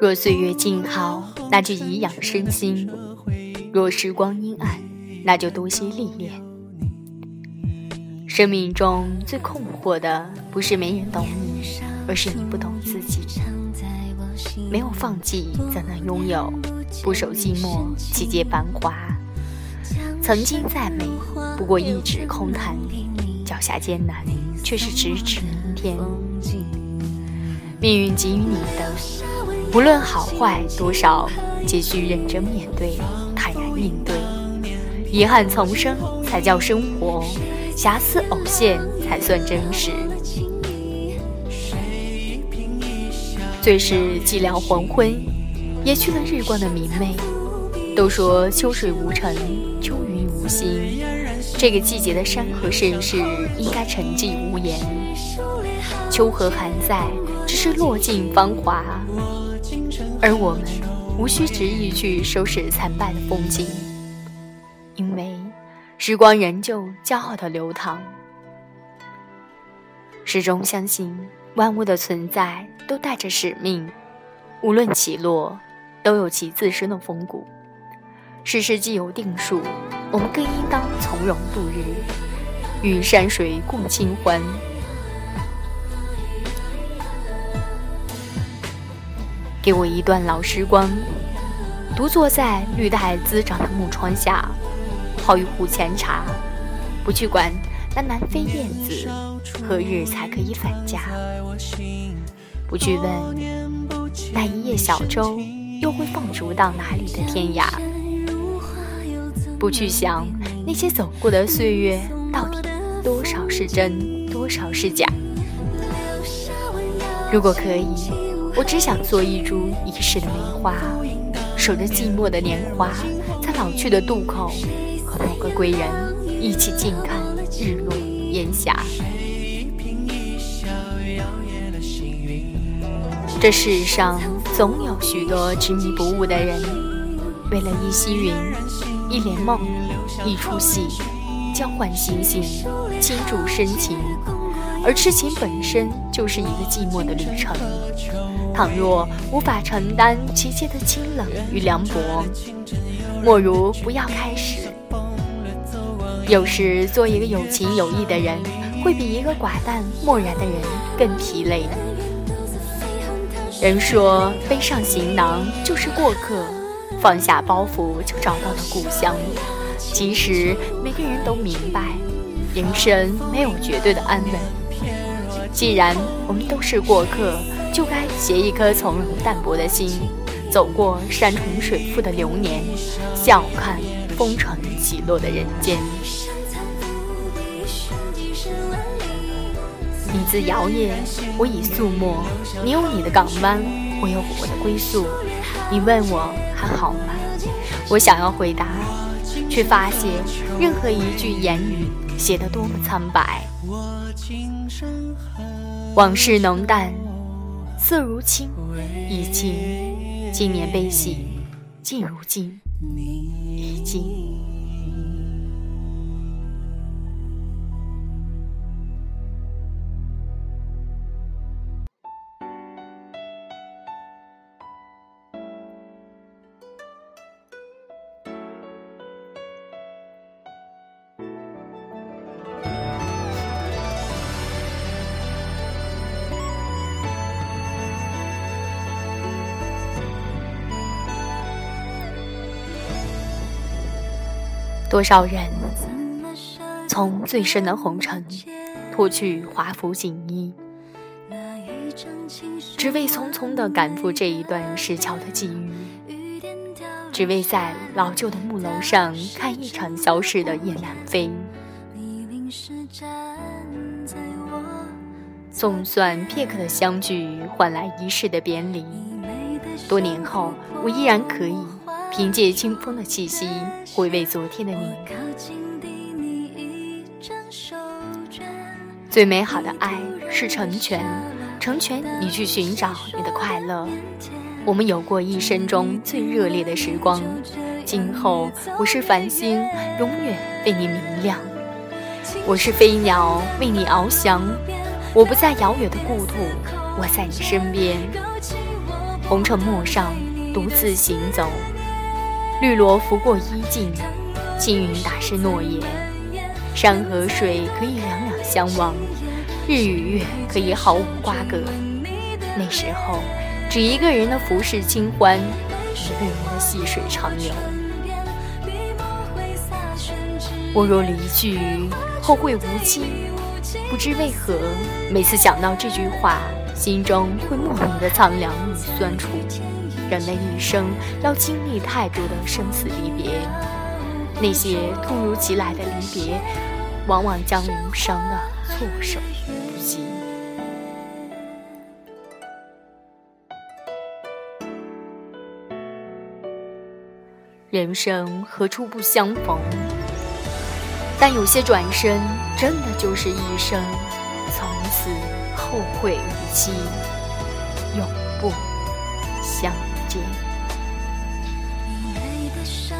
若岁月静好，那就颐养身心；若时光阴暗，那就多些历练。生命中最困惑的，不是没人懂你，而是你不懂自己。没有放弃，怎能拥有？不守寂寞，岂皆繁华？曾经再美，不过一纸空谈；脚下艰难，却是咫尺。天。命运给予你的，无论好坏多少，皆需认真面对，坦然应对。遗憾丛生，才叫生活；瑕疵偶现，才算真实。最是寂寥黄昏，也去了日光的明媚。都说秋水无尘，秋云无心。这个季节的山河盛世，应该沉寂无言。秋和还在，只是落尽芳华。而我们无需执意去收拾残败的风景，因为时光仍旧骄傲的流淌。始终相信。万物的存在都带着使命，无论起落，都有其自身的风骨。世事既有定数，我们更应当从容度日，与山水共清欢。给我一段老时光，独坐在绿带滋长的木窗下，泡一壶前茶，不去管。那南飞燕子何日才可以返家？不去问那一叶小舟又会放逐到哪里的天涯？不去想那些走过的岁月到底多少是真，多少是假？如果可以，我只想做一株遗世的梅花，守着寂寞的年华，在老去的渡口，和某个归人一起静看。日落烟霞，这世上总有许多执迷不悟的人，为了一袭云、一帘梦、一出戏，交换心性，倾注深情。而痴情本身就是一个寂寞的旅程。倘若无法承担其间的清冷与凉薄，莫如不要开始。有时，做一个有情有义的人，会比一个寡淡漠然的人更疲累。人说，背上行囊就是过客，放下包袱就找到了故乡。其实，每个人都明白，人生没有绝对的安稳。既然我们都是过客，就该携一颗从容淡泊的心，走过山重水复的流年，笑看。风尘起落的人间，你自摇曳，我已素墨。你有你的港湾，我有我的归宿。你问我还好吗？我想要回答，却发现任何一句言语写得多么苍白。往事浓淡，色如青，已经今年悲喜，尽如金。已经。多少人从最深的红尘脱去华服锦衣，只为匆匆地赶赴这一段石桥的际遇，只为在老旧的木楼上看一场消逝的雁南飞。总算片刻的相聚换来一世的别离，多年后我依然可以。凭借清风的气息，回味昨天的你。最美好的爱是成全，成全你去寻找你的快乐。我们有过一生中最热烈的时光，今后我是繁星，永远为你明亮；我是飞鸟，为你翱翔。我不在遥远的故土，我在你身边。红尘陌上，独自行走。绿萝拂过衣襟，青云打湿诺言。山和水可以两两相望，日与月可以毫无瓜葛。那时候，只一个人的浮世清欢，一个人的细水长流。我若离去，后会无期。不知为何，每次想到这句话，心中会莫名的苍凉与酸楚。人的一生要经历太多的生死离别，那些突如其来的离别，往往将人伤得措手不及。人生何处不相逢？但有些转身，真的就是一生，从此后会无期，永不相见。你的伤